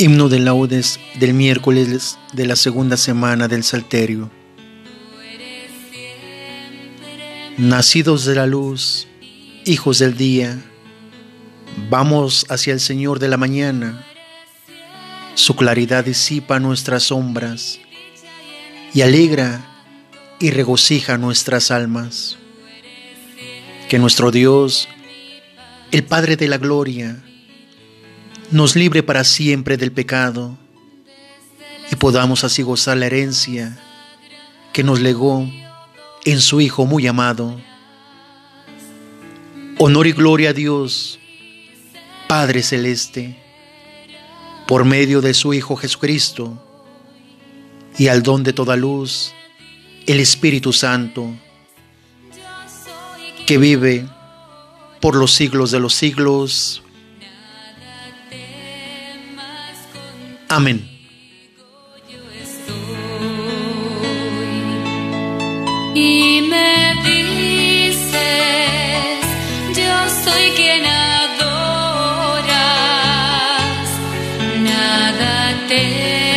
Himno de laudes del miércoles de la segunda semana del Salterio. Nacidos de la luz, hijos del día, vamos hacia el Señor de la mañana. Su claridad disipa nuestras sombras y alegra y regocija nuestras almas. Que nuestro Dios, el Padre de la Gloria, nos libre para siempre del pecado y podamos así gozar la herencia que nos legó en su Hijo muy amado. Honor y gloria a Dios, Padre Celeste, por medio de su Hijo Jesucristo, y al don de toda luz, el Espíritu Santo, que vive por los siglos de los siglos. Amén. Y me dices, yo soy quien adoras, nada te...